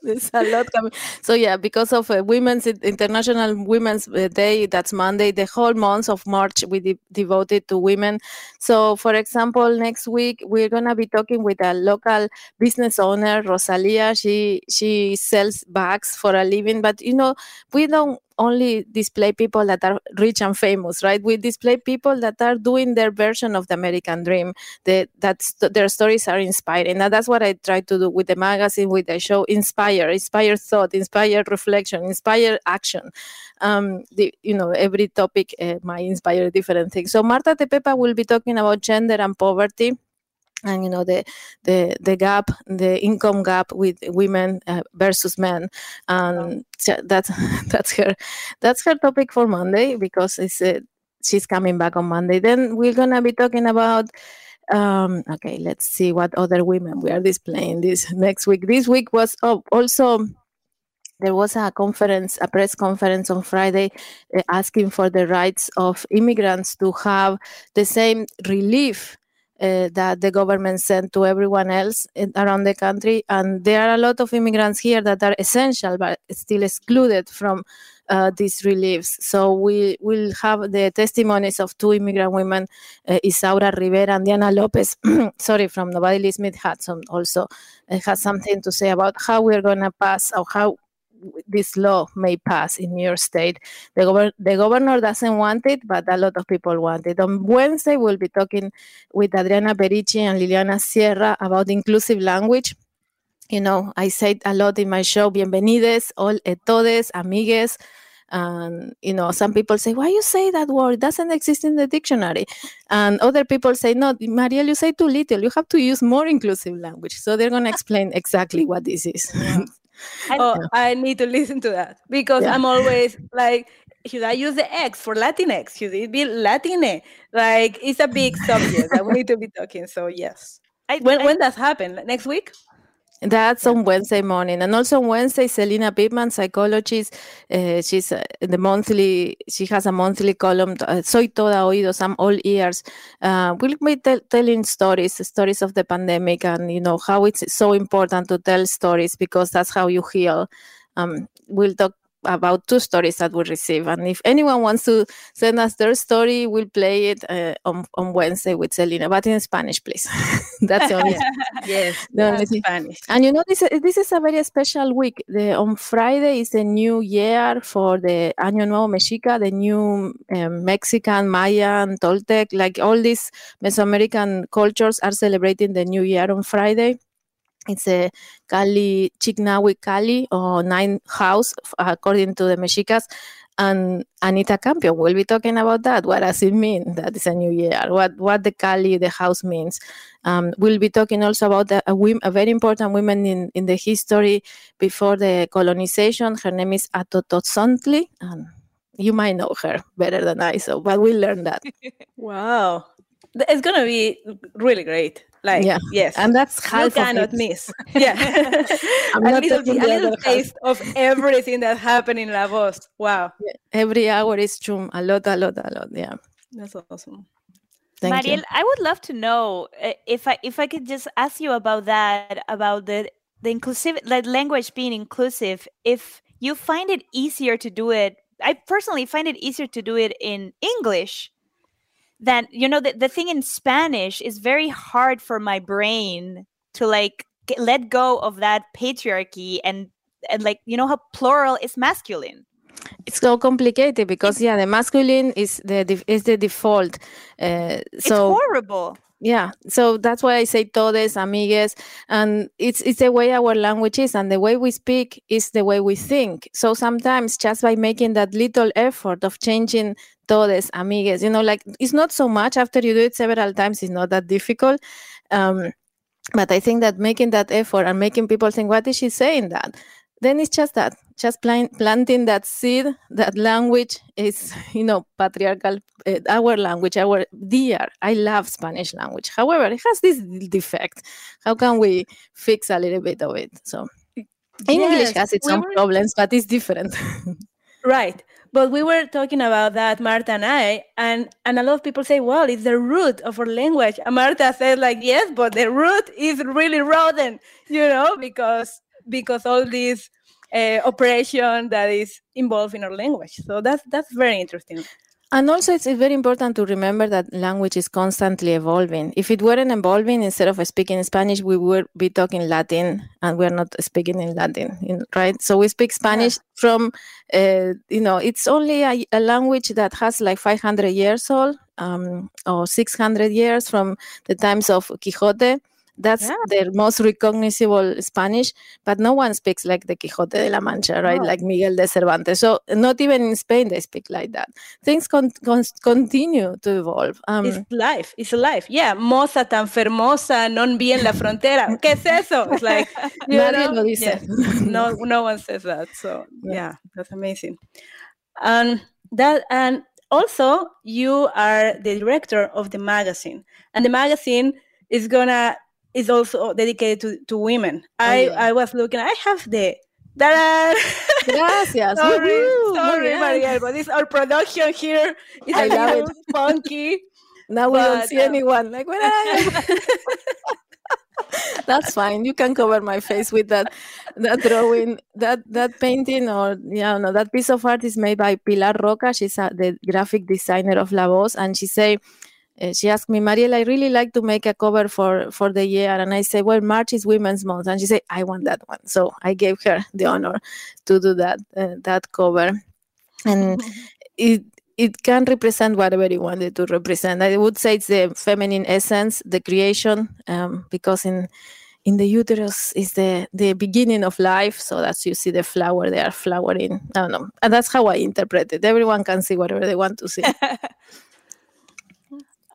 there's a lot coming. So yeah, because of uh, Women's International Women's uh, Day, that's Monday. The whole month of March we de- devoted to women. So, for example, next week we're gonna be talking with a local business owner, Rosalia. She she sells bags for a living, but you know we don't only display people that are rich and famous, right? We display people that are doing their version of the American dream. That that their stories are inspiring. And that's what I try to do with the magazine, with the show. Inspire, inspire thought, inspire reflection, inspire action. Um, the, you know, every topic uh, might inspire different things. So Marta Tepepa will be talking about gender and poverty and you know the the the gap the income gap with women uh, versus men. And so that's that's her that's her topic for monday because it's uh, she's coming back on monday. Then we're gonna be talking about um okay let's see what other women we are displaying this next week. This week was oh, also there was a conference, a press conference on Friday, uh, asking for the rights of immigrants to have the same relief that the government sent to everyone else in, around the country. And there are a lot of immigrants here that are essential but still excluded from uh, these reliefs. So we will have the testimonies of two immigrant women, uh, Isaura Rivera and Diana Lopez, sorry, from Nobody Lee Smith Hudson also uh, has something to say about how we're going to pass or how this law may pass in New York State. The, gover- the governor doesn't want it, but a lot of people want it. On Wednesday, we'll be talking with Adriana Perici and Liliana Sierra about inclusive language. You know, I say it a lot in my show, bienvenides, all, eh, todes, amigues. And, you know, some people say, why you say that word? It doesn't exist in the dictionary. And other people say, no, Mariel, you say too little. You have to use more inclusive language. So they're going to explain exactly what this is. oh, I need to listen to that because Yeah. I'm always like should I use the X for Latinx? Should it be Latine? Like it's a big subject that we need to be talking. So yes. I, When I- when does happen? Next week? That's on Wednesday morning. And also on Wednesday, Selena Pittman, psychologist, uh, she's uh, the monthly, she has a monthly column, uh, Soy Toda Oídos, I'm all ears. Uh, we'll be tell telling stories, stories of the pandemic and, you know, how it's so important to tell stories because that's how you heal. Um, we'll talk about two stories that we receive. And if anyone wants to send us their story, we'll play it uh, on, on Wednesday with Selena, but in Spanish, please. that's the only, Yes. the only. Spanish. And you know, this this is a very special week. The on Friday is the new year for the Año Nuevo Mexica, the new um, Mexican, Mayan, Toltec, like all these Mesoamerican cultures are celebrating the new year on Friday. It's a Cali Chignawi Cali or nine house according to the Mexicas. And Anita Campion will be talking about that. What does it mean that it's a new year? What what the Cali, the house means? Um, we'll be talking also about a, a, very important woman in, in the history before the colonization. Her name is Atotozontli, and you might know her better than I. So, but we'll learn that. Wow. Th- It's gonna be really great. Like Yeah. yes. And that's you half of cannot it. miss. Yeah. I'm a not little, taking a the little other half. taste of everything that happened in La Voz. Wow. Every hour is true. A lot, a lot, a lot. Yeah. That's awesome. Thank Mariel, you. I would love to know uh, if I if I could just ask you about that about the the inclusive like language being inclusive. If you find it easier to do it, I personally find it easier to do it in English than you know the, the thing in Spanish is very hard for my brain to like get, let go of that patriarchy and and like you know how plural is masculine. It's so complicated because yeah, the masculine is the is the default. Uh, it's so horrible. yeah so that's why i say todes amigues and it's it's the way our language is and the way we speak is the way we think so sometimes just by making that little effort of changing todes amigues you know like it's not so much after you do it several times it's not that difficult um, but i think that making that effort and making people think what is she saying that? Then it's just that just plant, planting that seed that language is you know patriarchal uh, our language our dear. I love spanish language. However it has this defect. How can we fix a little bit of it? So english Yes, has its we own were- problems but it's different Right. But we were talking about that, Marta and I, and, and a lot of people say, well, it's the root of our language. And Marta said, like, yes, but the root is really rotten, you know, because because all this uh, operation that is involved in our language. So that's that's very interesting. And also, it's, very important to remember that language is constantly evolving. If it weren't evolving, instead of speaking Spanish, we would be talking Latin, and we're not speaking in Latin, right? So we speak Spanish from, uh, you know, it's only a, a language that has like 500 years old um, or 600 years from the times of Quixote. That's Yeah. their most recognizable Spanish, but no one speaks like the Quixote de la Mancha, right? No. Like Miguel de Cervantes. So not even in Spain they speak like that things con- con- continue to evolve. Um, It's life. It's life. Yeah. Moza tan fermosa, non bien la frontera. ¿Qué es eso? It's like, you Nadie know? lo dice. Yeah. no no one says that so Yeah. yeah that's amazing and that and also you are the director of the magazine and the magazine is gonna is also dedicated to, to women i yeah. i was looking i have the that Gracias. sorry Woohoo, sorry. Mariel, but this our production here is I a love little funky Now we don't see uh, anyone. Like, where are you? That's fine. You can cover my face with that that drawing. That that painting or yeah, no, that piece of art is made by Pilar Roca. She's a, the graphic designer of La Voz, and she say. Uh, she asked me, Mariel, I really like to make a cover for for the year, and I say, well, March is Women's Month, and she said, I want that one. So I gave her the honor to do that uh, that cover, and it it can represent whatever you wanted to represent. I would say it's the feminine essence, the creation, um, because in in the uterus is the the beginning of life. So that's you see the flower, they are flowering. I don't know, and that's how I interpret it. Everyone can see whatever they want to see.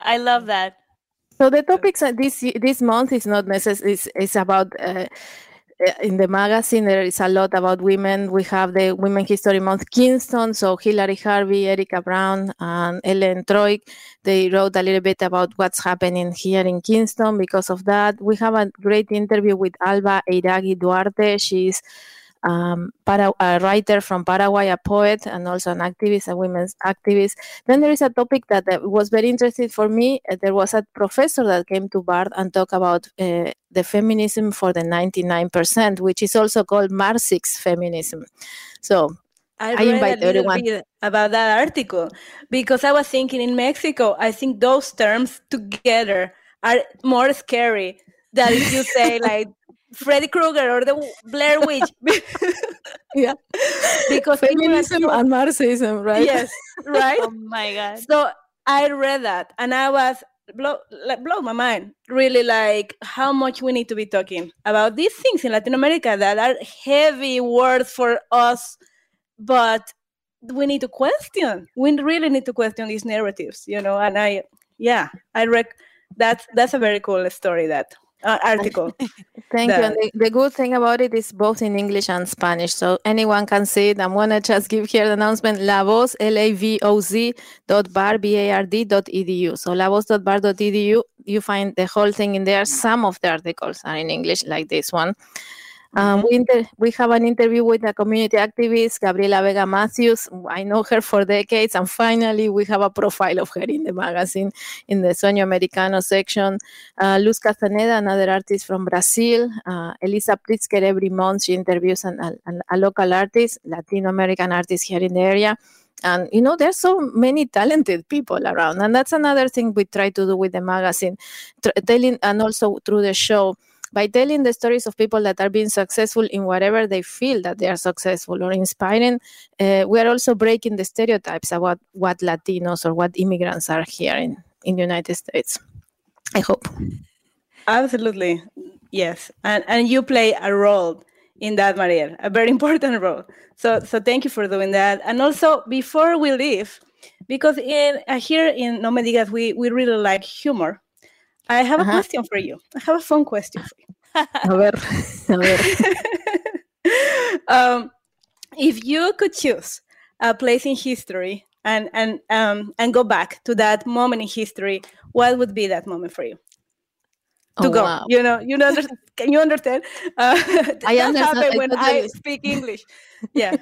I love that. So the topics this this month is not necessary. it's, is about uh, uh, in the magazine there is a lot about women. We have the Women History Month Kingston, so Hilary Harvey, Erica Brown, and Ellen Troy, they wrote a little bit about what's happening here in Kingston because of that. We have a great interview with Alba Eiragi Duarte. She's um, para, a writer from Paraguay, a poet, and also an activist, a women's activist. Then there is a topic that uh, was very interesting for me. Uh, there was a professor that came to Bard and talked about uh, the feminism for the 99%, which is also called Marxist feminism. So I, I read invite everyone. bit about that article because I was thinking in Mexico, I think those terms together are more scary than if you say like Freddy Krueger or the Blair Witch. yeah, because feminism so- and Marxism, right? Yes, right. Oh my god. So I read that and I was blow like, blow my mind. Really like how much we need to be talking about these things in Latin America that are heavy words for us, but we need to question. We really need to question these narratives, you know. And I, yeah, I rec. That's that's a very cool story. That uh, article. Thank you. And the, the good thing about it is both in English and Spanish, so anyone can see it. I'm gonna just give here the announcement: La Voz, L-A-V-O-Z dot bar B-A-R-D dot edu. So La Voz dot bar dot edu. You find the whole thing in there. Some of the articles are in English, like this one. Um, we, inter- we have an interview with a community activist, Gabriela Vega Matthews. I know her for decades, and finally, we have a profile of her in the magazine in the Sueño Americano section. Uh, Luz Castaneda, another artist from Brazil. Uh, Elisa Pritzker, every month she interviews an, an, a local artist, Latino American artist here in the area. And you know, there's so many talented people around, and that's another thing we try to do with the magazine, tr- telling and also through the show by telling the stories of people that are being successful in whatever they feel that they are successful or inspiring. Uh, we are also breaking the stereotypes about what Latinos or what immigrants are here in in the United States. I hope. Absolutely, yes, and and you play a role in that, Mariel, a very important role. So so thank you for doing that. And also before we leave, because in uh, here in No Me Digas we we really like humor. I have a Uh-huh. question for you. I have a fun question for you. A ver, a ver. um, if you could choose a place in history and and um, and go back to that moment in history, what would be that moment for you? to Oh, go. wow. You know, you know. Can you understand? Uh, I understand, happened I when I speak English. Yeah.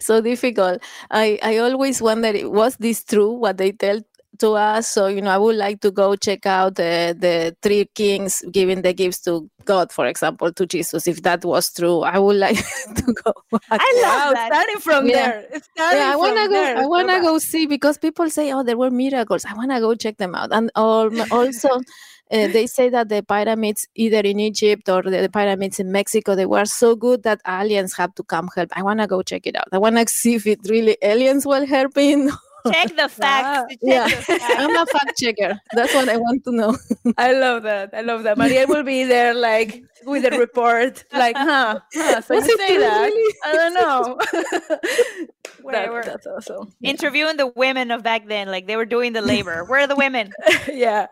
so difficult. I, I always wonder, was this true what they tell to us? So, you know, I would like to go check out the, the three kings giving the gifts to God, for example, to Jesus. If that was true, I would like to go. back. I love wow, that. starting from Yeah. there. Starting yeah, I want to go. there, I want to go see because people say, "Oh, there were miracles." I want to go check them out. And also, uh, they say that the pyramids, either in Egypt or the, the pyramids in Mexico, they were so good that aliens have to come help. I want to go check it out. I want to see if it really aliens were helping. Check the facts. Check yeah, the facts. I'm a fact checker. That's what I want to know. I love that. I love that. Maria will be there, like with a report, like, huh? huh so Was you say that? really? I don't know. Where That- that's awesome. Interviewing the women of back then, like they were doing the labor. Where are the women? yeah.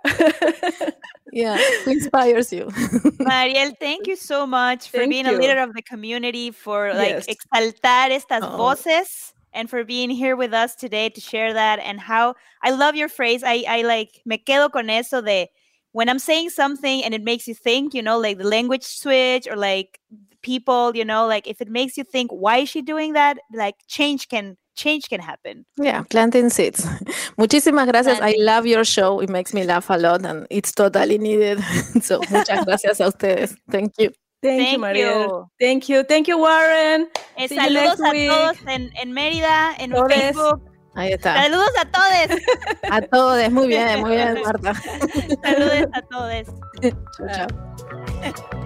Yeah, who inspires you? Mariel, thank you so much for Thank being a leader of the community, for like Yes. exaltar estas Oh. voces, and for being here with us today to share that. And how I love your phrase. I, I like me quedo con eso de when I'm saying something and it makes you think, you know, like the language switch or like people, you know, like if it makes you think, why is she doing that? Like change can change can happen. Yeah, planting seeds. Muchísimas gracias. I love your show. It makes me laugh a lot and it's totally needed. so, muchas gracias a ustedes. Thank you. Thank, you, Thank Mariel. you. Thank you. Thank you, Warren. Eh, you saludos a week. todos en, en Mérida, en Todes. Facebook. Ahí está. Saludos a todos. A todos. Muy bien, muy bien, Marta. Saludos a todos. Chao, chao.